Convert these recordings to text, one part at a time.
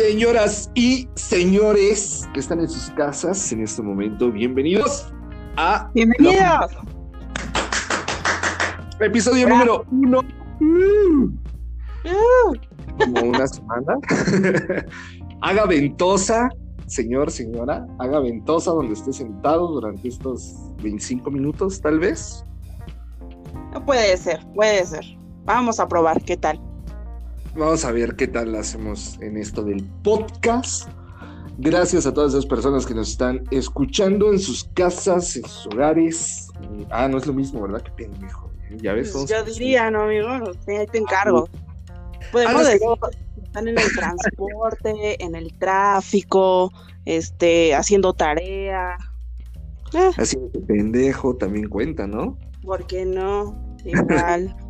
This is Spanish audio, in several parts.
Señoras y señores que están en sus casas en este momento, bienvenidos a. ¡Bienvenidos! Episodio número uno. Como una semana. haga ventosa, señor, señora, haga ventosa donde esté sentado durante estos 25 minutos, tal vez. No puede ser, puede ser. Vamos a probar qué tal. Vamos a ver qué tal hacemos en esto del podcast. Gracias a todas esas personas que nos están escuchando en sus casas, en sus hogares. Ah, no es lo mismo, ¿verdad? Qué pendejo. Ya ves. Pues yo diría, ¿no, amigo? ahí te encargo. Podemos decir que están en el transporte, en el tráfico, este, haciendo tarea. Ah. Haciendo pendejo también cuenta, ¿no? ¿Por qué no? Igual.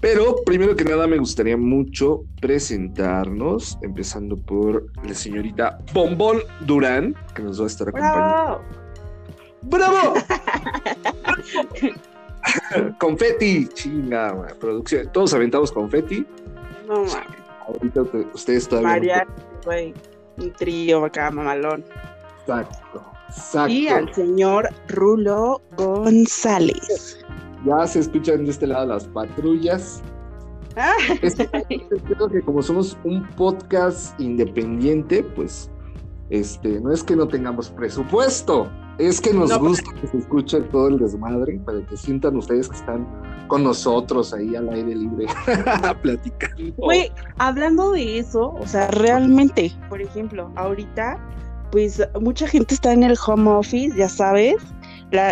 Pero primero que nada me gustaría mucho presentarnos, empezando por la señorita Bombón Durán, que nos va a estar acompañando. ¡Bravo! confeti, chinga, producción. Todos aventamos confeti. No, Ahorita ustedes todavía. María, güey, un trío acá, mamalón. Exacto, exacto. Y al señor Rulo González. Ya se escuchan de este lado las patrullas. Ah. creo que como somos un podcast independiente, pues este, no es que no tengamos presupuesto, es que nos gusta que se escuche todo el desmadre para que sientan ustedes que están con nosotros ahí al aire libre platicando. Güey, hablando de eso, o sea, realmente, por ejemplo, ahorita, pues mucha gente está en el home office, ya sabes,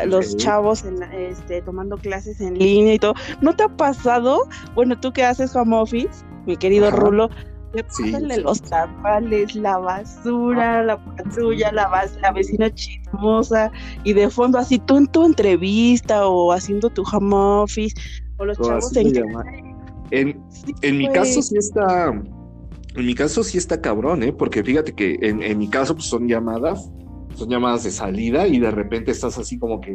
los chavos este, tomando clases en línea y todo. ¿No te ha pasado? Bueno, tú que haces home office, mi querido Rulo, te los tamales, la basura, la patrulla, la, la vecina chismosa y de fondo así tú en tu entrevista o haciendo tu home office o los chavos en... En, en mi caso sí está, en mi caso sí está cabrón, ¿eh? Porque fíjate que en, en mi caso pues son llamadas son llamadas de salida y de repente estás así como que,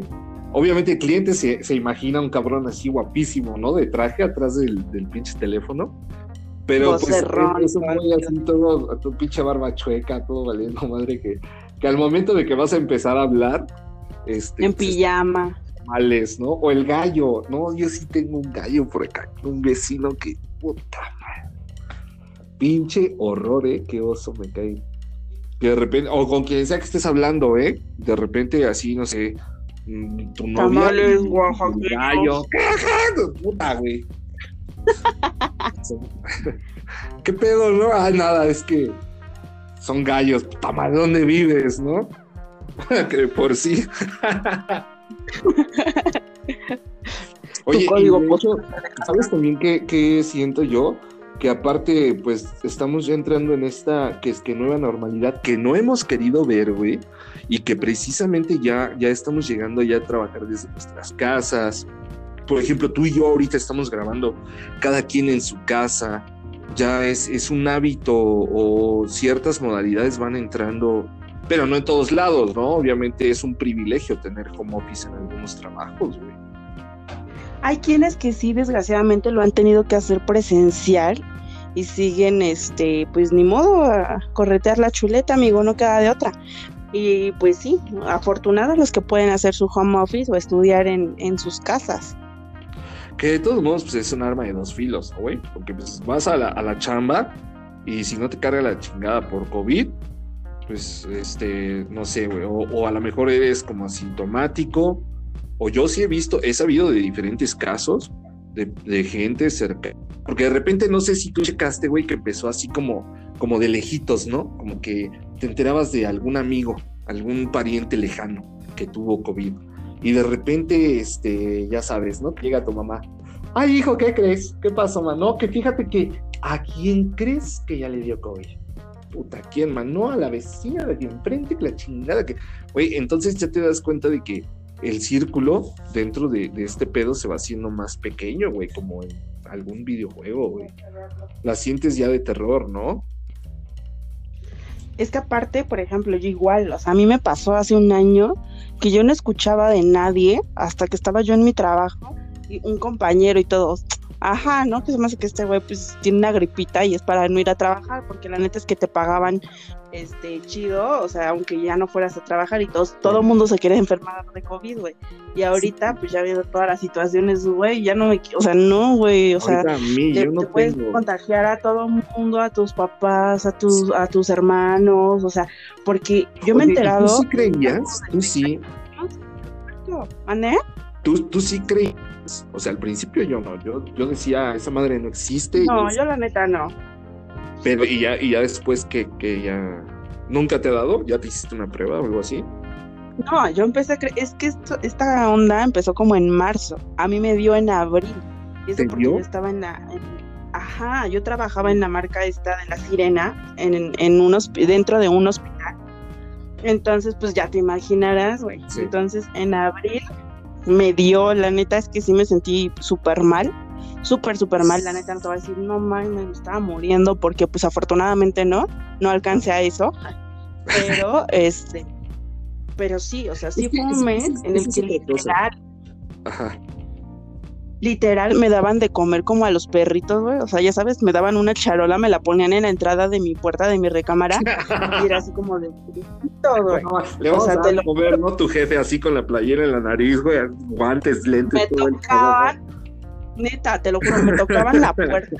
obviamente el cliente se, se imagina un cabrón así guapísimo, ¿no? De traje atrás del, del pinche teléfono. Pero pues eso muy así todo, tu pinche barba chueca, todo valiendo madre que, que al momento de que vas a empezar a hablar, este, en pijama. Males, ¿no? O el gallo, ¿no? Yo sí tengo un gallo por acá, un vecino que, puta Pinche horror, ¿eh? Qué oso me cae de repente, o con quien sea que estés hablando, ¿eh? De repente así, no sé, mm, tu novia. Tamales gallo. Puta, güey. ¿Qué pedo, no? Ah, nada, es que son gallos. Puta ¿dónde vives, no? que por sí. Oye, ¿sabes también qué, qué siento yo? Que aparte, pues estamos ya entrando en esta que es que nueva normalidad que no hemos querido ver, güey, y que precisamente ya, ya estamos llegando ya a trabajar desde nuestras casas. Por ejemplo, tú y yo ahorita estamos grabando cada quien en su casa, ya es, es un hábito o ciertas modalidades van entrando, pero no en todos lados, ¿no? Obviamente es un privilegio tener home office en algunos trabajos, güey. Hay quienes que sí, desgraciadamente, lo han tenido que hacer presencial y siguen, este, pues ni modo a corretear la chuleta, amigo, no queda de otra. Y pues sí, afortunados los que pueden hacer su home office o estudiar en, sus casas. Que de todos modos, pues es un arma de dos filos, güey, porque pues vas a la, a la chamba y si no te carga la chingada por COVID, pues, este, no sé, güey, o, o, a lo mejor eres como asintomático o yo sí he visto, he sabido de diferentes casos de, gente cerca. Porque de repente no sé si tú checaste, güey, que empezó así como, como de lejitos, ¿no? Como que te enterabas de algún amigo, algún pariente lejano que tuvo COVID. Y de repente, este, ya sabes, ¿no? Llega tu mamá. Ay, hijo, ¿qué crees? ¿Qué pasó, man? No, que fíjate que ¿a quién crees que ya le dio COVID? Puta, ¿a quién, man? No, a la vecina de enfrente, que la chingada que. Güey, entonces ya te das cuenta de que el círculo dentro de, este pedo se va haciendo más pequeño, güey, como en algún videojuego, güey. La sientes ya de terror, ¿no? Es que aparte, por ejemplo, yo igual, o sea, a mí me pasó hace un año que yo no escuchaba de nadie hasta que estaba yo en mi trabajo y un compañero y todos, ajá, ¿no? Que se me hace que este güey pues tiene una gripita y es para no ir a trabajar, porque la neta es que te pagaban este chido, o sea, aunque ya no fueras a trabajar y todos, todo el mundo se quiere enfermar de COVID, güey. Y ahorita, pues ya viendo todas las situaciones, güey, ya no me, o sea, no, güey, o sea, te, puedes contagiar a todo el mundo, a tus papás, a tus, a tus hermanos, o sea, porque yo me he enterado. ¿Tú sí creías? ¿Tú sí? ¿Mané? ¿Tú, tú sí creías? O sea, al principio yo no, yo, yo decía, esa madre no existe. No, yo la neta no. Pero, y ya, y ya después que, que ya nunca te ha dado, ya te hiciste una prueba o algo así. No, yo empecé a creer, es que esta onda empezó como en marzo, a mí me dio en abril. Y eso porque yo estaba en la, ajá, yo trabajaba en la marca esta de la sirena, en, en unos, dentro de un hospital. Entonces, pues ya te imaginarás, güey. Entonces, en abril me dio, la neta es que sí me sentí súper mal súper, súper mal, la neta, no te voy a decir, no mames, me estaba muriendo porque pues afortunadamente no, no alcancé a eso, pero este, pero sí, o sea, sí fue un mes en el que literal, Ajá. Literal me daban de comer como a los perritos, güey, o sea, ya sabes, me daban una charola, me la ponían en la entrada de mi puerta de mi recámara y era así como de todo, le vamos a dar comer, ¿no? Tu jefe así con la playera en la nariz, güey, guantes, lentes, me todo tocaban, Neta, te lo juro, me tocaban la puerta.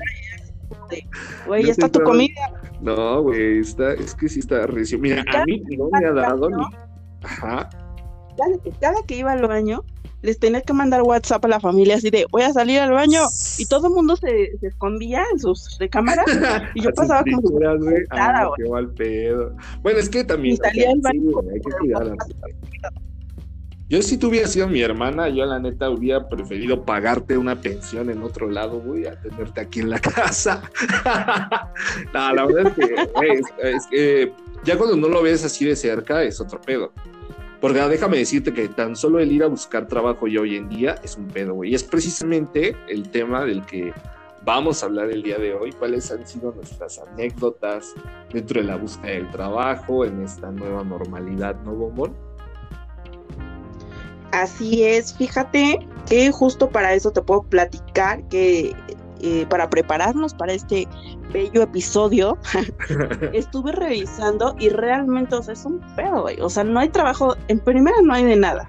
Güey, ya está tu comida. No, güey, está, es que sí está recio. Mira, a mí no me ha dado ni. Ajá. Cada, que iba al baño, les tenía que mandar WhatsApp a la familia así de voy a salir al baño y todo el mundo se, se escondía en sus recámaras y yo pasaba como ah, qué mal pedo. Bueno, es que también hay que cuidar yo si tú hubieras sido mi hermana, yo la neta hubiera preferido pagarte una pensión en otro lado, güey, a tenerte aquí en la casa. no, la verdad es que, ya cuando no lo ves así de cerca es otro pedo. Porque ah, déjame decirte que tan solo el ir a buscar trabajo ya hoy en día es un pedo, güey. Y es precisamente el tema del que vamos a hablar el día de hoy, cuáles han sido nuestras anécdotas dentro de la búsqueda del trabajo en esta nueva normalidad, ¿no, Bombón? Así es, fíjate que justo para eso te puedo platicar que eh, para prepararnos para este bello episodio, estuve revisando y realmente, o sea, es un pedo, güey. O sea, no hay trabajo, en primera no hay de nada.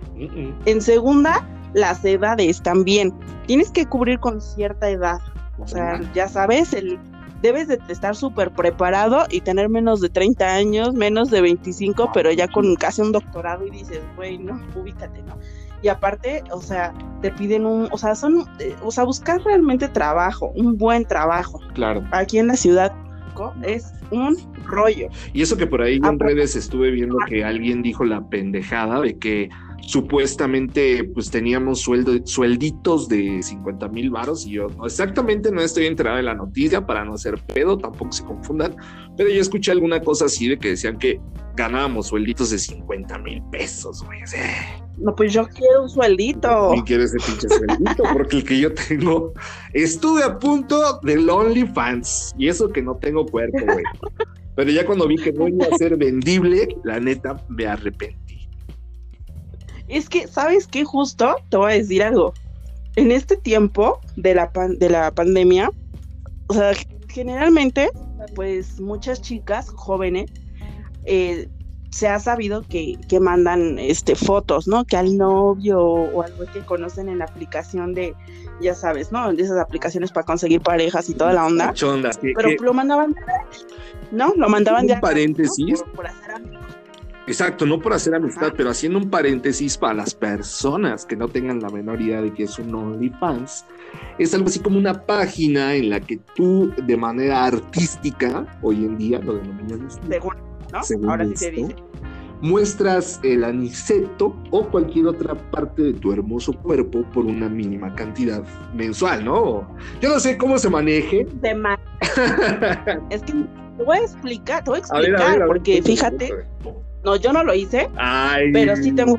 En segunda, las edades también. Tienes que cubrir con cierta edad. O sea, ya sabes, el debes de estar súper preparado y tener menos de 30 años, menos de 25, pero ya con casi un doctorado y dices, güey, no, ubícate, ¿no? Y aparte, o sea, te piden un, o sea, son, eh, o sea, buscar realmente trabajo, un buen trabajo. Claro. Aquí en la ciudad es un rollo. Y eso que por ahí en redes estuve viendo que alguien dijo la pendejada de que supuestamente pues teníamos sueldo, suelditos de 50 mil varos y yo no, exactamente no estoy enterado de la noticia para no ser pedo, tampoco se confundan, pero yo escuché alguna cosa así de que decían que ganábamos suelditos de 50 mil pesos, güey. No, pues yo quiero un sueldito. Y quiero ese pinche sueldito, porque el que yo tengo, estuve a punto del OnlyFans, y eso que no tengo cuerpo, güey. Pero ya cuando vi que no iba a ser vendible, la neta me arrepentí. Es que, ¿sabes qué? Justo te voy a decir algo. En este tiempo de la, de la pandemia, o sea, generalmente, pues muchas chicas jóvenes eh, se ha sabido que, que, mandan este fotos, ¿no? Que al novio o algo que conocen en la aplicación de, ya sabes, ¿no? De esas aplicaciones para conseguir parejas y toda la onda. pero lo mandaban, ¿no? Lo mandaban de paréntesis. Por, hacer Exacto, no por hacer amistad, pero haciendo un paréntesis para las personas que no tengan la menor idea de que es un OnlyFans, es algo así como una página en la que tú de manera artística, hoy en día lo denominan Según, ¿no? Ahora sí se dice. Muestras el aniceto o cualquier otra parte de tu hermoso cuerpo por una mínima cantidad mensual, ¿no? Yo no sé cómo se maneje. De es que te voy a explicar, te voy a explicar, porque fíjate. No, yo no lo hice, pero sí tengo.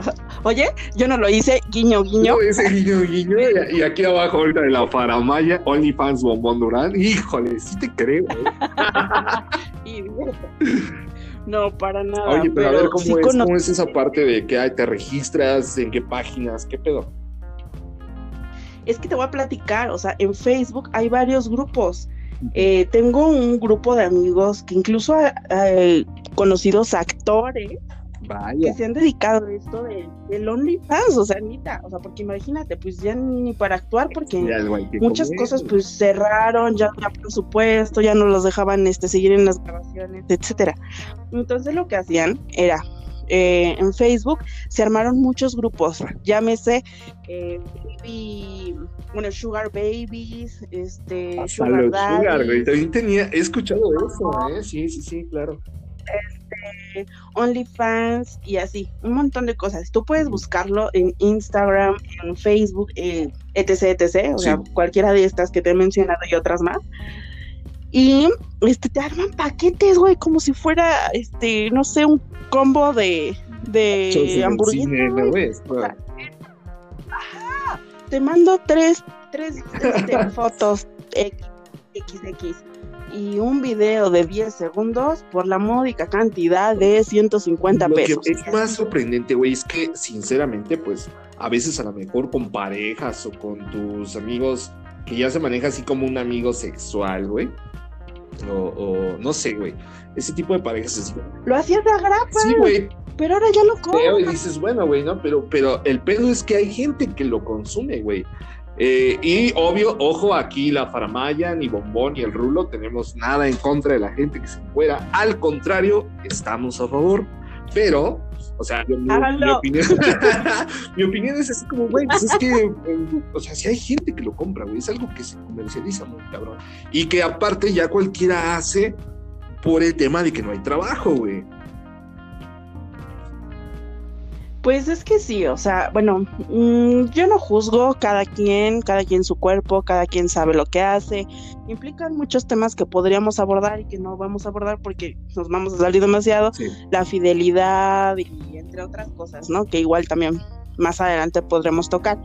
Oye, yo no lo hice, guiño, guiño. No, ese guiño, guiño. Y, aquí abajo, ahorita de la faramaya, OnlyFans Bombón Durán. Híjole, sí te creo. ¿eh? no, para nada. Oye, pero, a ver, ¿cómo, es, ¿cómo es esa parte de que te registras? ¿En qué páginas? ¿Qué pedo? Es que te voy a platicar, o sea, en Facebook hay varios grupos. Eh, tengo un grupo de amigos que incluso eh, conocidos actores que se han dedicado a esto de, del OnlyFans, o sea, Anita, o sea, porque imagínate, pues ya ni para actuar, porque muchas cosas pues cerraron, ya había presupuesto, ya no los dejaban este, seguir en las grabaciones, etcétera. Entonces lo que hacían era eh, en Facebook se armaron muchos grupos, llámese eh, baby, bueno, Sugar Babies, este, Sugar, Sugar güey, también tenía, he escuchado eso, ¿eh? Sí, sí, sí, claro. OnlyFans y así, un montón de cosas. Tú puedes buscarlo en Instagram, en Facebook, etc, etc, o sea, cualquiera de estas que te he mencionado y otras más. Y este, te arman paquetes, güey, como si fuera, este, no sé, un combo de, de hamburguesas. te mando tres, tres este, fotos XX y un video de 10 segundos por la módica cantidad de 150 pesos. Lo que es más sorprendente, güey, es que sinceramente, pues a veces a lo mejor con parejas o con tus amigos que ya se maneja así como un amigo sexual, güey o, no sé, güey. Ese tipo de parejas es... Lo hacías de agrapa. Sí, güey. Pero ahora ya lo come. Y dices, bueno, güey, ¿no? Pero, pero el pedo es que hay gente que lo consume, güey. Eh, y obvio, ojo, aquí la Faramaya, ni Bombón, ni el Rulo, tenemos nada en contra de la gente que se fuera. Al contrario, estamos a favor. Pero o sea, mi, opinión, mi opinión es así como, güey, pues es que, eh, o sea, si hay gente que lo compra, güey, es algo que se comercializa muy cabrón. Y que aparte ya cualquiera hace por el tema de que no hay trabajo, güey. Pues es que sí, o sea, bueno, mm, yo no juzgo cada quien, cada quien su cuerpo, cada quien sabe lo que hace. Implican muchos temas que podríamos abordar y que no vamos a abordar porque nos vamos a salir demasiado. La fidelidad y entre otras cosas, ¿no? Que igual también más adelante podremos tocar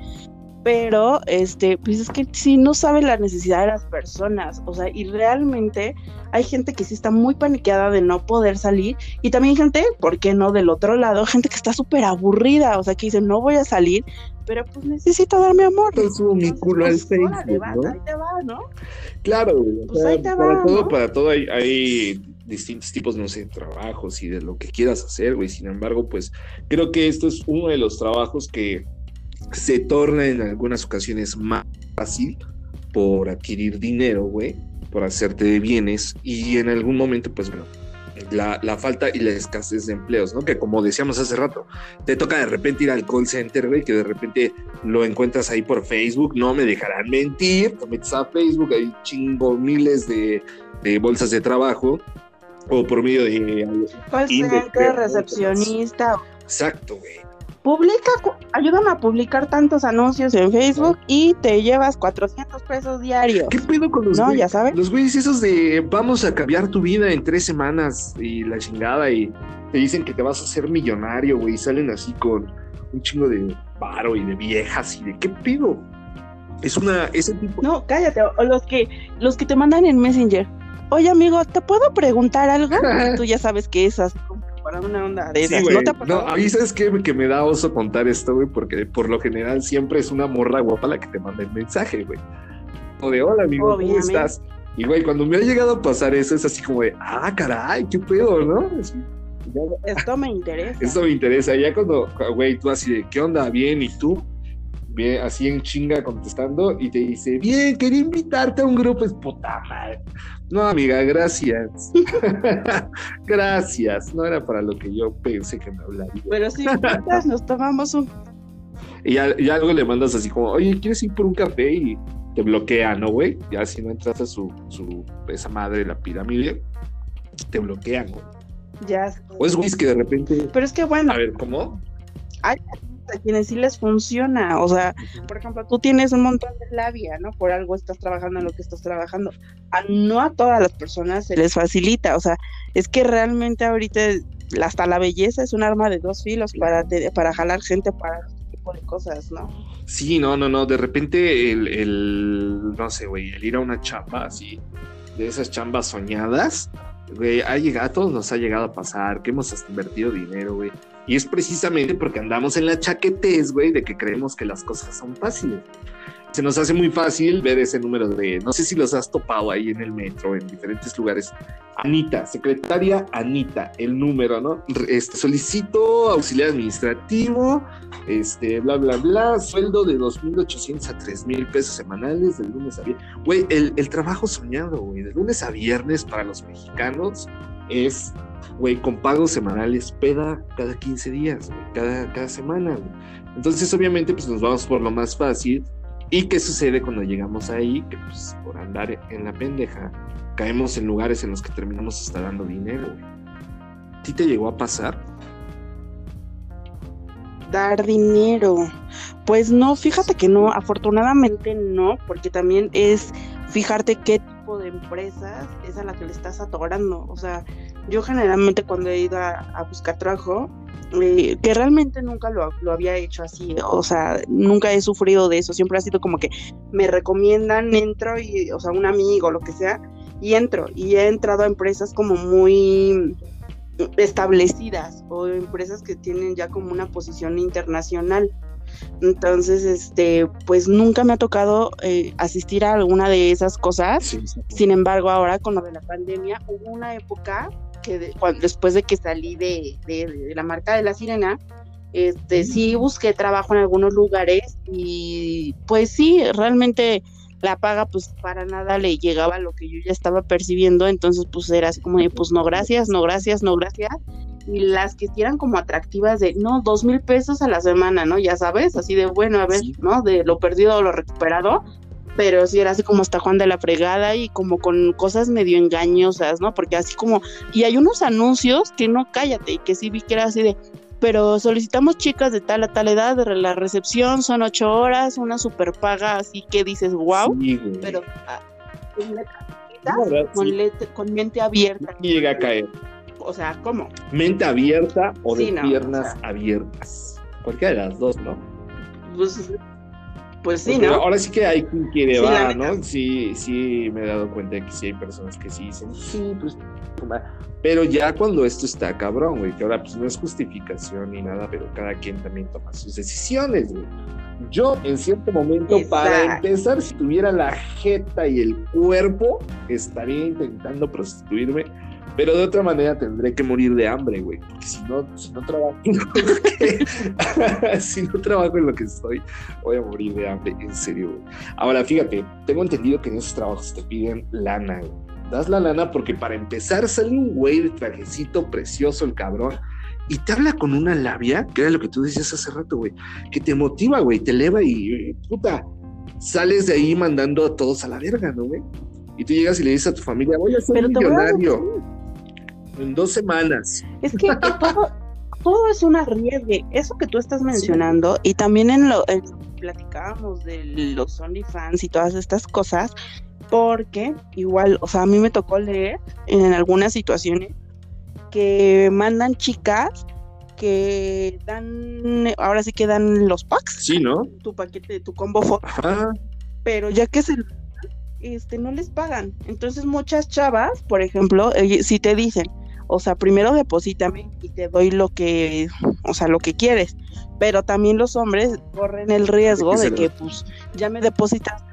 pero este, pues es que sí no sabe la necesidad de las personas, o sea, y realmente hay gente que sí está muy paniqueada de no poder salir, y también gente, ¿por qué no? Del otro lado, gente que está súper aburrida, o sea, que dice, no voy a salir, pero pues necesito darme amor. Subo mi culo al pues, Facebook, ¿no? Ahí te va, ¿no? Claro, pues ahí te para todo, para todo hay, hay distintos tipos, no sé, trabajos y de lo que quieras hacer, güey. Sin embargo, pues creo que esto es uno de los trabajos que se torna en algunas ocasiones más fácil por adquirir dinero, güey, por hacerte de bienes y en algún momento, pues bueno, la, la, falta y la escasez de empleos, ¿no? Que como decíamos hace rato, te toca de repente ir al call center, güey, que de repente lo encuentras ahí por Facebook, no me dejarán mentir, te metes a Facebook, hay chingo miles de, de bolsas de trabajo, o por medio de... Call center, recepcionista. Exacto, güey publica, ayúdame a publicar tantos anuncios en Facebook y te llevas 400 pesos diarios. ¿Qué pedo con los No, ya sabes. Los güeyes esos de vamos a cambiar tu vida en tres semanas y la chingada y te dicen que te vas a hacer millonario, güey, y salen así con un chingo de paro y de viejas y de qué pedo. Es una, ese tipo. No, cállate, o los que, los que te mandan en Messenger. Oye, amigo, ¿te puedo preguntar algo? Tú ya sabes que esas para una onda de esas. ¿No te ha No, a mí sabes que me da oso contar esto, güey, porque por lo general siempre es una morra guapa la que te manda el mensaje, güey. O de hola, amigo, ¿cómo estás? Y güey, cuando me ha llegado a pasar eso, es así como de, ah, caray, qué pedo, ¿no? Esto me interesa. Esto me interesa. Ya cuando, güey, tú así de, ¿qué onda? Bien, ¿y tú? Bien, así en chinga contestando y te dice, bien, quería invitarte a un grupo, es puta madre. No, amiga, gracias. gracias. No era para lo que yo pensé que me hablaría. Pero si nos tomamos un. Y, ya, algo le mandas así como, oye, ¿quieres ir por un café? Y te bloquea, ¿no, güey? Ya si no entras a su, su esa madre, la pirámide, te bloquean, güey. Ya. O es güey que de repente. Pero es que bueno. A ver, ¿cómo? Ay, a quienes sí les funciona. O sea, por ejemplo, tú tienes un montón de labia, ¿no? Por algo estás trabajando en lo que estás trabajando. A, no a todas las personas se les facilita. O sea, es que realmente ahorita hasta la belleza es un arma de dos filos para, para jalar gente para este tipo de cosas, ¿no? Sí, no, no, no. De repente el, el no sé, güey, el ir a una chamba así, de esas chambas soñadas, güey, ha llegado, a todos nos ha llegado a pasar, que hemos invertido dinero, güey y es precisamente porque andamos en la chaquetez, güey, de que creemos que las cosas son fáciles. se nos hace muy fácil ver ese número de, no sé si los has topado ahí en el metro, en diferentes lugares. Anita, secretaria Anita, el número, ¿no? Este, solicito auxiliar administrativo, este, bla, bla, bla, sueldo de 2.800 a 3.000 pesos semanales de lunes a viernes. Güey, el, el trabajo soñado, güey, de lunes a viernes para los mexicanos es güey, con pagos semanales, peda cada 15 días, cada, cada semana. Entonces, obviamente, pues nos vamos por lo más fácil. ¿Y qué sucede cuando llegamos ahí? Que pues por andar en la pendeja, caemos en lugares en los que terminamos hasta dando dinero, güey. ¿A ti te llegó a pasar? Dar dinero. Pues no, fíjate que no, afortunadamente no, porque también es fijarte qué de empresas es a la que le estás atorando. O sea, yo generalmente cuando he ido a, buscar trabajo, eh, que realmente nunca lo, lo, había hecho así, o sea, nunca he sufrido de eso, siempre ha sido como que me recomiendan, entro y, o sea, un amigo, lo que sea, y entro, y he entrado a empresas como muy establecidas o empresas que tienen ya como una posición internacional. Entonces, este, pues nunca me ha tocado eh, asistir a alguna de esas cosas. Sin embargo, ahora con lo de la pandemia, hubo una época que después de que salí de, la marca de la sirena, este, sí busqué trabajo en algunos lugares y pues sí, realmente la paga pues para nada le llegaba a lo que yo ya estaba percibiendo, entonces pues era así como de pues no gracias, no gracias, no gracias. Y las que eran como atractivas de, no, dos mil pesos a la semana, ¿no? Ya sabes, así de, bueno, a ver, ¿no? De lo perdido o lo recuperado, pero sí era así como hasta Juan de la fregada y como con cosas medio engañosas, ¿no? Porque así como, y hay unos anuncios que no cállate, y que sí vi que era así de, pero solicitamos chicas de tal a tal edad, de la recepción son ocho horas, una super paga, así que dices, wow, pero ah, con, con, mente abierta. Y llega a caer. O sea, ¿cómo? Mente abierta o de piernas abiertas. Cualquiera de las dos, ¿no? Pues pues sí, ¿no? Ahora sí que hay quien quiere va, ¿no? Sí, sí, me he dado cuenta de que sí hay personas que sí dicen, sí, pues. Pero ya cuando esto está cabrón, güey, que ahora pues no es justificación ni nada, pero cada quien también toma sus decisiones, güey. Yo en cierto momento, para empezar, si tuviera la jeta y el cuerpo, estaría intentando prostituirme pero de otra manera tendré que morir de hambre, güey. Porque si no, si no trabajo en lo que, si no trabajo en lo que estoy, voy a morir de hambre, en serio, güey. Ahora, fíjate, tengo entendido que en esos trabajos te piden lana, güey. Das la lana porque para empezar sale un güey de trajecito precioso, el cabrón. Y te habla con una labia, que era lo que tú decías hace rato, güey, que te motiva, güey, te eleva y, puta, sales de ahí mandando a todos a la verga, ¿no, güey? Y tú llegas y le dices a tu familia, voy a ser millonario en dos semanas. Es que, todo, todo es un arriesgue. Eso que tú estás mencionando, y también en lo, que platicábamos de los OnlyFans y todas estas cosas, porque igual, o sea, a mí me tocó leer en algunas situaciones que mandan chicas que dan, ahora sí que dan los packs. Sí, ¿no? Tu paquete, tu combo. Pero ya que se este, no les pagan. Entonces muchas chavas, por ejemplo, eh, si te dicen, o sea, primero deposítame y te doy lo que, o sea, lo que quieres. Pero también los hombres corren el riesgo de que, pues, ya me depositas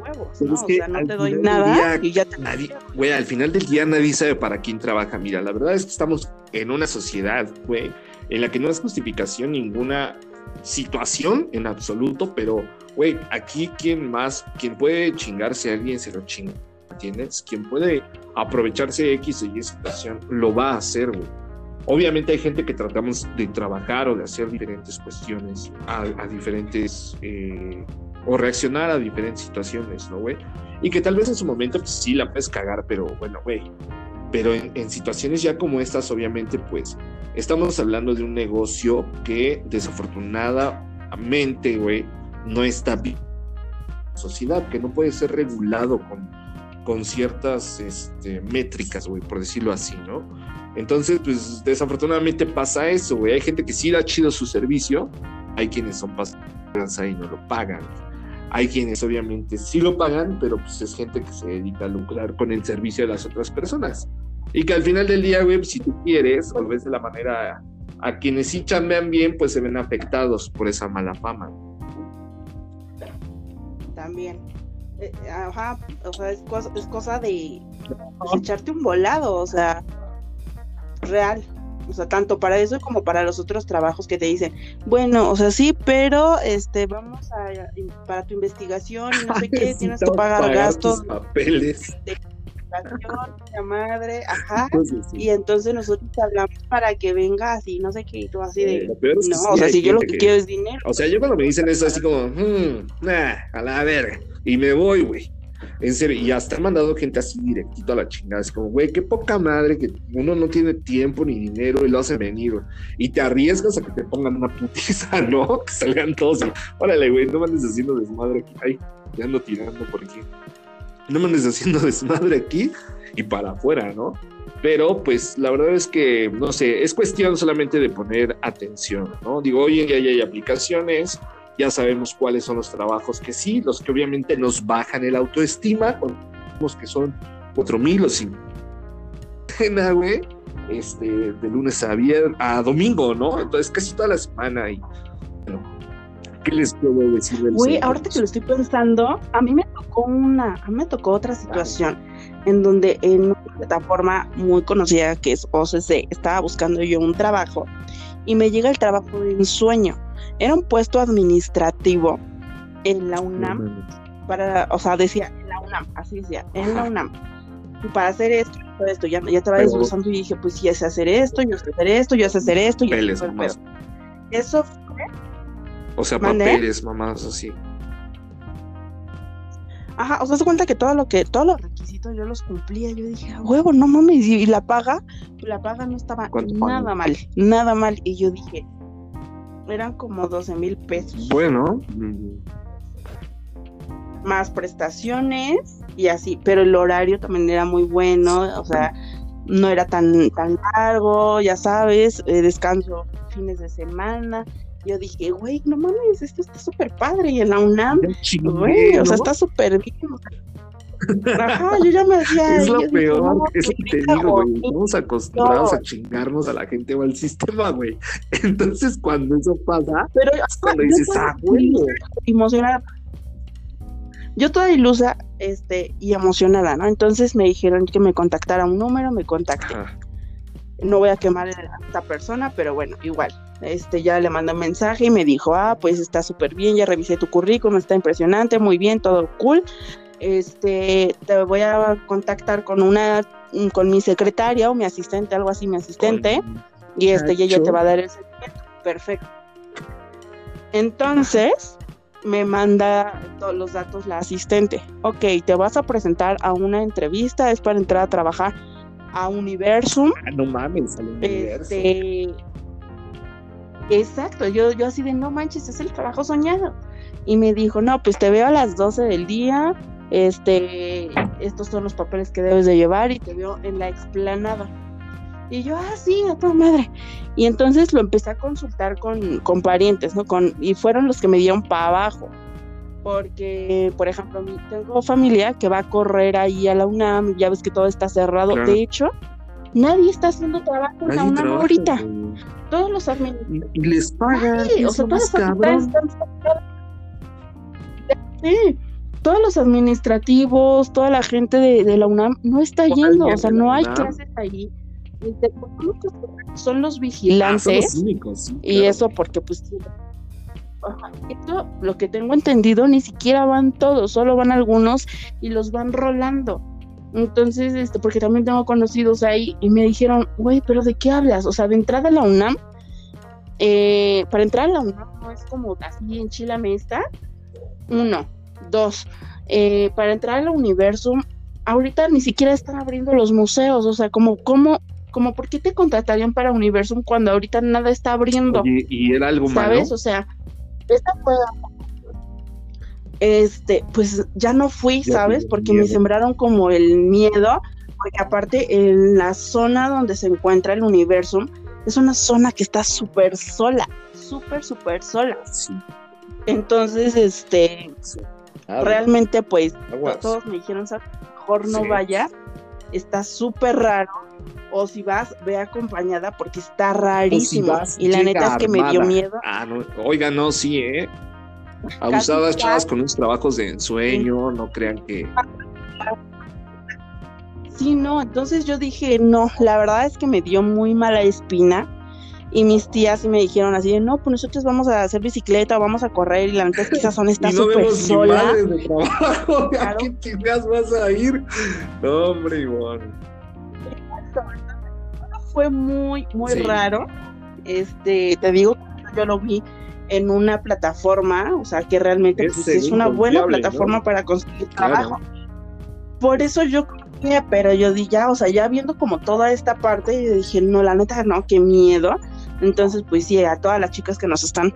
huevos, ¿no? o sea, no te doy nada y ya te nadie, güey, al final del día nadie sabe para quién trabaja. Mira, la verdad es que estamos en una sociedad, güey, en la que no es justificación ninguna situación en absoluto, pero, güey, aquí quien más, quien puede chingarse a alguien se lo chinga ¿entiendes? Quien puede aprovecharse de X y Y situación, lo va a hacer, güey. Obviamente hay gente que tratamos de trabajar o de hacer diferentes cuestiones a, diferentes, eh, o reaccionar a diferentes situaciones, ¿no, güey? Y que tal vez en su momento pues, sí la puedes cagar, pero bueno, güey. Pero en, en situaciones ya como estas, obviamente, pues estamos hablando de un negocio que desafortunadamente, güey, no está bien sociedad, que no puede ser regulado con con ciertas este, métricas, güey, por decirlo así, ¿no? Entonces, pues desafortunadamente pasa eso, güey. Hay gente que sí da chido su servicio, hay quienes son pasajeros y no lo pagan. Hay quienes obviamente sí lo pagan, pero pues es gente que se dedica a lucrar con el servicio de las otras personas. Y que al final del día, güey, si tú quieres, o ves de la manera a quienes sí chambean bien, pues se ven afectados por esa mala fama. también. Eh, ajá, o sea, es cosa, es cosa de pues, echarte un volado, o sea, real. O sea, tanto para eso como para los otros trabajos que te dicen, bueno, o sea, sí, pero este, vamos a, para tu investigación, no sé qué, tienes que pagar gastos. Papeles. De, la madre, ajá. Y entonces nosotros hablamos para que venga así, no sé qué, y tú así de. no, o sea, si yo lo que, quiero es dinero. O sea, yo cuando me dicen eso, así como, hmm, nah, a la verga, y me voy, güey. En serio, y hasta han mandado gente así directito a la chingada. Es como, güey, qué poca madre que uno no tiene tiempo ni dinero y lo hace venir, Y te arriesgas a que te pongan una putiza, ¿no? Que salgan todos órale, güey, no andes haciendo desmadre aquí. Ay, ya ando tirando por aquí. No andes haciendo desmadre aquí y para afuera, ¿no? Pero pues la verdad es que, no sé, es cuestión solamente de poner atención, ¿no? Digo, hoy en día ya hay aplicaciones ya sabemos cuáles son los trabajos que sí, los que obviamente nos bajan el autoestima, los que son 4000 o 5 güey, este, de lunes a viernes, a domingo, ¿no? Entonces casi toda la semana y bueno, ¿qué les puedo decir del Güey, ahorita que lo estoy pensando, a mí me tocó una, a mí me tocó otra situación en donde en una plataforma muy conocida que es OCC, estaba buscando yo un trabajo y me llega el trabajo de un sueño era un puesto administrativo en la UNAM, para, o sea, decía en la UNAM, así decía, en la UNAM. Y para hacer esto, esto, ya, ya estaba desglosando y dije, pues ya sé hacer esto, yo sé hacer esto, yo sé hacer esto, y papeles, Eso fue. O sea, papeles, mamás, así. Ajá, o sea, se cuenta que todo lo que, todos los requisitos yo los cumplía. Yo dije, huevo, no mames, y, la paga, la paga no estaba nada mal, nada mal. Y yo dije, eran como 12 mil pesos. Bueno. Más prestaciones y así, pero el horario también era muy bueno, o sea, no era tan, tan largo, ya sabes, eh, descanso fines de semana. Yo dije, güey, no mames, esto está súper padre. Y en la UNAM, güey, o sea, está súper bien. Ajá, yo ya me decía. Es lo peor, es lo que te digo, güey. Estamos acostumbrados a chingarnos a la gente o al sistema, güey. Entonces, cuando eso pasa, Pero, cuando dices, ah, güey. Emocionada. Yo toda ilusa este, y emocionada, ¿no? Entonces me dijeron que me contactara un número, me contacté. No voy a quemar a esta persona, pero bueno, igual. Este, ya le mandé un mensaje y me dijo, ah, pues está súper bien, ya revisé tu currículum, está impresionante, muy bien, todo cool este, te voy a contactar con una, con mi secretaria o mi asistente, algo así, mi asistente, y este, y ella te va a dar el seguimiento. Perfecto. Entonces, me manda todos los datos la asistente. Ok, te vas a presentar a una entrevista, es para entrar a trabajar a Universum. Ah, no mames, Este, exacto, yo, yo así de no manches, es el trabajo soñado. Y me dijo, no, pues te veo a las 12 del día, este, estos son los papeles que debes de llevar y te veo en la explanada. Y yo, ah, sí, a toda madre. Y entonces lo empecé a consultar con, con parientes, ¿no? Con, y fueron los que me dieron para abajo. Porque, por ejemplo, tengo familia que va a correr ahí a la UNAM, ya ves que todo está cerrado. De hecho, nadie está haciendo trabajo en la UNAM ahorita. Todos los administradores. Y les pagan. o sea, todos los Sí todos los administrativos, toda la gente de, la UNAM no está yendo, o sea, no hay clases ahí. Son los vigilantes. Ah, y eso porque pues esto, lo que tengo entendido, ni siquiera van todos, solo van algunos y los van rolando. Entonces, este, porque también tengo conocidos ahí y me dijeron, güey, pero ¿de qué hablas? O sea, de entrada a la UNAM, eh, para entrar a la UNAM no es como así en Chile está, uno, Dos, eh, para entrar al universo, ahorita ni siquiera están abriendo los museos, o sea, como, como, como, ¿por qué te contratarían para Universum cuando ahorita nada está abriendo? y era algo ¿Sabes? O sea, esta fue este, pues ya no fui, ¿sabes? Porque me sembraron como el miedo, porque aparte en la zona donde se encuentra el universo, es una zona que está súper sola, súper, súper sola. Sí. Entonces, este, Realmente, pues, todos me dijeron, mejor no vaya, está súper raro. O si vas, ve acompañada porque está rarísimo. y la neta es que me dio miedo. Ah, no. Oiga, no, sí, ¿eh? abusadas chavas con unos trabajos de ensueño, no crean que... Sí, no, entonces yo dije, no, la verdad es que me dio muy mala espina y mis tías me dijeron así, no, pues nosotros vamos a hacer bicicleta, o vamos a correr y la neta es que esa zona está súper no sola. de trabajo, ¿a qué chingas vas a ir? No, hombre, Ivonne. Fue muy, muy raro. Este, te digo, yo lo vi en una plataforma, o sea, que realmente es, pues, una buena plataforma para conseguir trabajo. Por eso yo pero yo di ya, o sea, ya viendo como toda esta parte, yo dije, no, la neta, no, qué miedo. Entonces, pues sí, a todas las chicas que nos están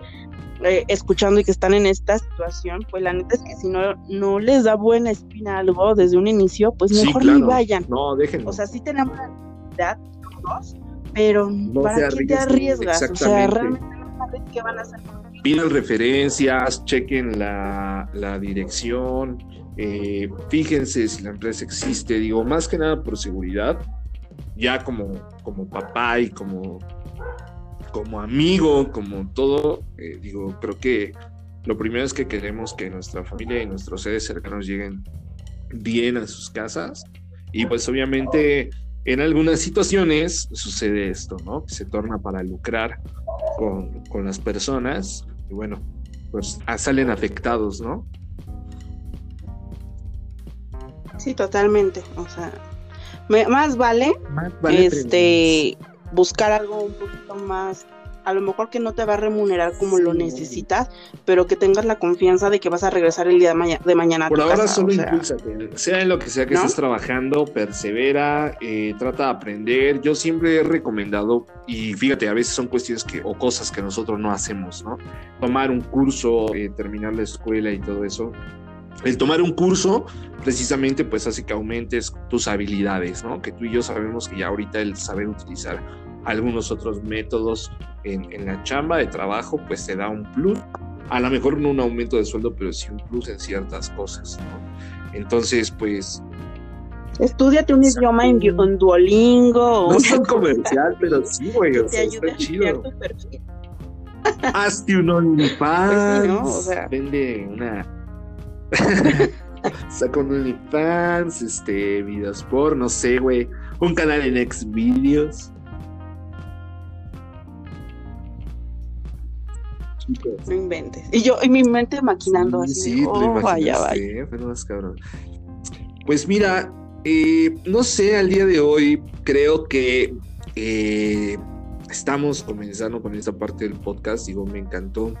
eh, escuchando y que están en esta situación, pues la neta es que si no, no les da buena espina algo desde un inicio, pues mejor ni vayan. No, déjenlo. O sea, sí tenemos la necesidad todos, pero ¿para qué te arriesgas? O sea, realmente no sabes qué van a hacer. Pidan referencias, chequen la, la dirección, eh, fíjense si la empresa existe, digo, más que nada por seguridad, ya como, como papá y como, como amigo, como todo, eh, digo, creo que lo primero es que queremos que nuestra familia y nuestros seres cercanos lleguen bien a sus casas y pues obviamente en algunas situaciones sucede esto, ¿no? Que se torna para lucrar con, con las personas y bueno, pues salen afectados, ¿no? Sí, totalmente. O sea, más vale, este buscar algo un poquito más, a lo mejor que no te va a remunerar como lo necesitas, pero que tengas la confianza de que vas a regresar el día de, mañana. Por ahora solo sea, sea en lo que sea que estés trabajando, persevera, eh, trata de aprender. Yo siempre he recomendado, y fíjate, a veces son cuestiones que, o cosas que nosotros no hacemos, ¿no? Tomar un curso, eh, terminar la escuela y todo eso el tomar un curso precisamente pues hace que aumentes tus habilidades, ¿no? Que tú y yo sabemos que ya ahorita el saber utilizar algunos otros métodos en, la chamba de trabajo pues te da un plus. A lo mejor no un aumento de sueldo, pero sí un plus en ciertas cosas, ¿no? Entonces pues... Estudiate un idioma en, Duolingo. No es comercial, pero sí, güey. O sea, está chido. Hazte un OnlyFans. Pues o sea... Vende una Saco un OnlyFans, este, videos por, no sé, güey. Un canal en Xvideos. No inventes. Y yo, y mi mente maquinando así. Sí, oh, vaya, vaya. Pues mira, eh, no sé, al día de hoy creo que eh, estamos comenzando con esta parte del podcast. Digo, me encantó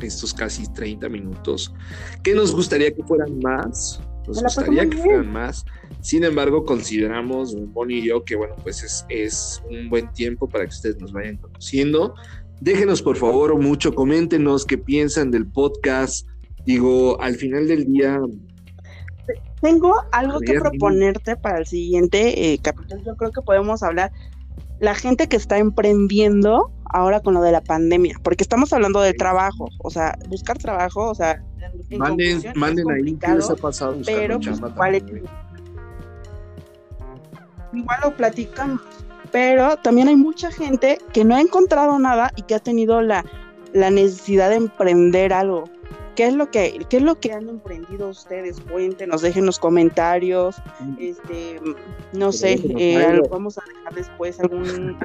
estos casi 30 minutos, que nos gustaría que fueran más, nos gustaría que fueran más. Sin embargo, consideramos, Bonnie y yo, que bueno, pues es, es un buen tiempo para que ustedes nos vayan conociendo. Déjenos por favor mucho, coméntenos qué piensan del podcast. Digo, al final del día... Tengo algo que proponerte para el siguiente eh, capítulo. Yo creo que podemos hablar la gente que está emprendiendo ahora con lo de la pandemia, porque estamos hablando de trabajo, o sea, buscar trabajo, o sea, manden, manden ahí qué les ha pasado pero pues, igual, lo platicamos, pero también hay mucha gente que no ha encontrado nada y que ha tenido la, la necesidad de emprender algo. ¿Qué es lo que, qué es lo que han emprendido ustedes? Cuéntenos, dejen los comentarios, mm. este, no sé, eh, vamos a dejar después algún,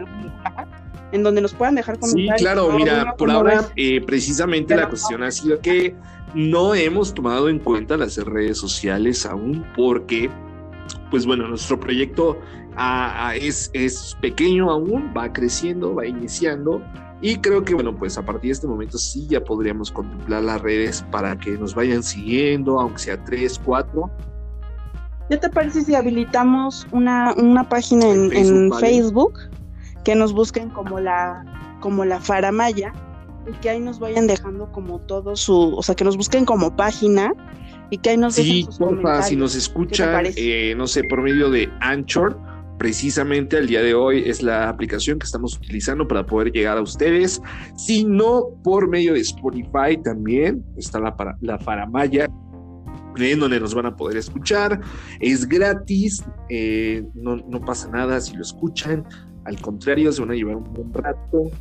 en donde nos puedan dejar comentarios. Sí, claro, mira, por ahora eh, precisamente la cuestión ha sido que no hemos tomado en cuenta las redes sociales aún porque, pues bueno, nuestro proyecto ah, ah, es, es pequeño aún, va creciendo, va iniciando y creo que, bueno, pues a partir de este momento sí ya podríamos contemplar las redes para que nos vayan siguiendo, aunque sea tres, cuatro. ¿Qué te parece si habilitamos una, una página en, Facebook, que nos busquen como la, como la Faramaya y que ahí nos vayan dejando como todo su, o sea, que nos busquen como página y que ahí nos sí, sus porfa, si nos escuchan, eh, no sé, por medio de Anchor, precisamente al día de hoy es la aplicación que estamos utilizando para poder llegar a ustedes, sino por medio de Spotify también está la, la Faramaya en donde nos van a poder escuchar. Es gratis, eh, no, pasa nada si lo escuchan, al contrario, se van a llevar un buen rato.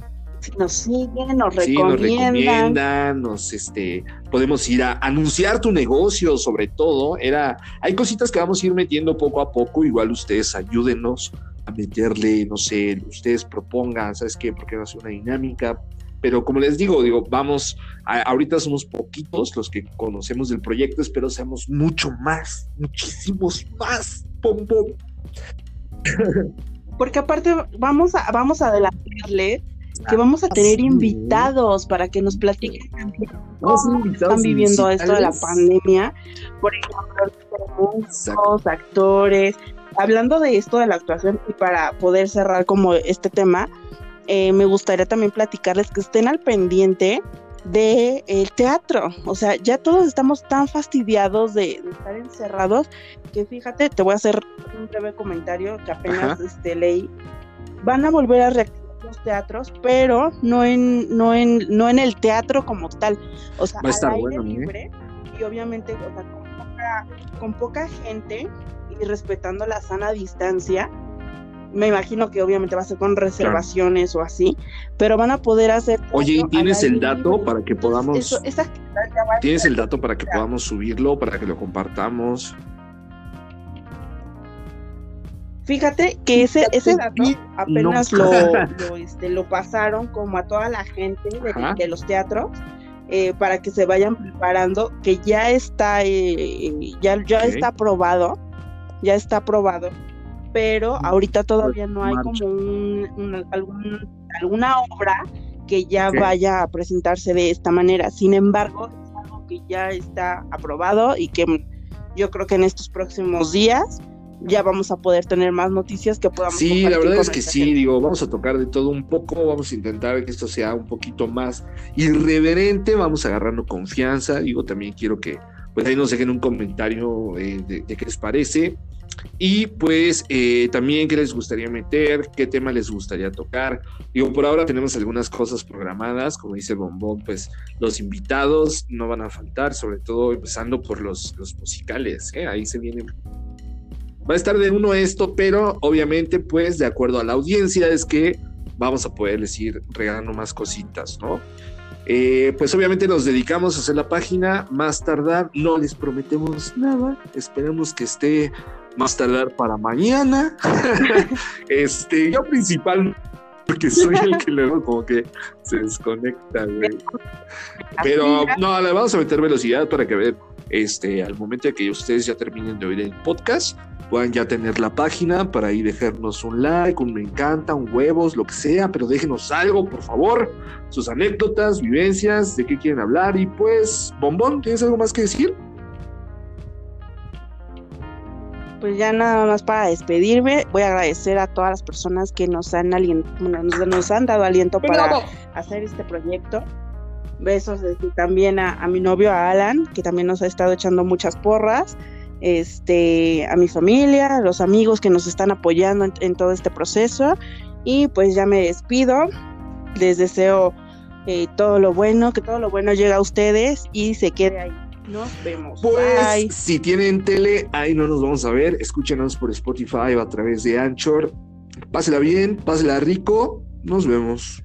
Nos siguen, nos recomiendan. nos este, podemos ir a anunciar tu negocio, sobre todo. Era, hay cositas que vamos a ir metiendo poco a poco. Igual ustedes ayúdenos a meterle, no sé, ustedes propongan, ¿sabes qué? Porque no hace una dinámica. Pero como les digo, digo, vamos, ahorita somos poquitos los que conocemos del proyecto, espero seamos mucho más, muchísimos más. Pom, pom. Porque aparte vamos a, vamos a adelantarle que vamos a tener invitados para que nos platiquen cómo están viviendo esto de la pandemia. Por ejemplo, músicos, actores. Hablando de esto de la actuación y para poder cerrar como este tema, eh, me gustaría también platicarles que estén al pendiente de el teatro. O sea, ya todos estamos tan fastidiados de, estar encerrados que fíjate, te voy a hacer un breve comentario que apenas este, leí. Van a volver a reactivar los teatros, pero no en, no en, no en el teatro como tal. O sea, al aire ¿eh? libre y obviamente con, poca, con poca gente y respetando la sana distancia me imagino que obviamente va a ser con reservaciones o así, pero van a poder hacer. Oye, ¿tienes el dato para que podamos? ¿Tienes el dato para que podamos subirlo, para que lo compartamos? Fíjate que ese, ese dato apenas lo, este, lo, pasaron como a toda la gente de, los teatros eh, para que se vayan preparando, que ya está, eh, ya, ya está aprobado, ya está aprobado pero ahorita todavía no hay como un, alguna obra que ya vaya a presentarse de esta manera. Sin embargo, es algo que ya está aprobado y que yo creo que en estos próximos días ya vamos a poder tener más noticias que podamos. Sí, la verdad es que sí, digo, vamos a tocar de todo un poco, vamos a intentar que esto sea un poquito más irreverente, vamos agarrando confianza, digo, también quiero que pues ahí nos dejen un comentario eh, de, qué les parece. Y pues eh, también qué les gustaría meter, qué tema les gustaría tocar. Digo, por ahora tenemos algunas cosas programadas, como dice Bombón, pues los invitados no van a faltar, sobre todo empezando por los, los musicales, ¿eh? ahí se vienen. Va a estar de uno esto, pero obviamente pues de acuerdo a la audiencia es que vamos a poderles ir regalando más cositas, ¿no? Eh, pues obviamente nos dedicamos a hacer la página más tardar, no les prometemos nada, esperemos que esté más tardar para mañana. este, yo principal porque soy el que luego como que se desconecta, güey. Pero no, le vamos a meter velocidad para que vean, este, al momento de que ustedes ya terminen de oír el podcast, puedan ya tener la página para ahí dejarnos un like, un me encanta, un huevos, lo que sea, pero déjenos algo, por favor, sus anécdotas, vivencias, de qué quieren hablar y pues, Bombón, ¿tienes algo más que decir? Pues ya nada más para despedirme, voy a agradecer a todas las personas que nos han, nos, han dado aliento para hacer este proyecto. Besos también a, a mi novio, a Alan, que también nos ha estado echando muchas porras este, a mi familia, a los amigos que nos están apoyando en, todo este proceso. Y pues ya me despido. Les deseo eh, todo lo bueno, que todo lo bueno llegue a ustedes y se quede ahí. Nos vemos. Pues si tienen tele, ahí no nos vamos a ver. Escúchenos por Spotify o a través de Anchor. Pásela bien, pásela rico. Nos vemos.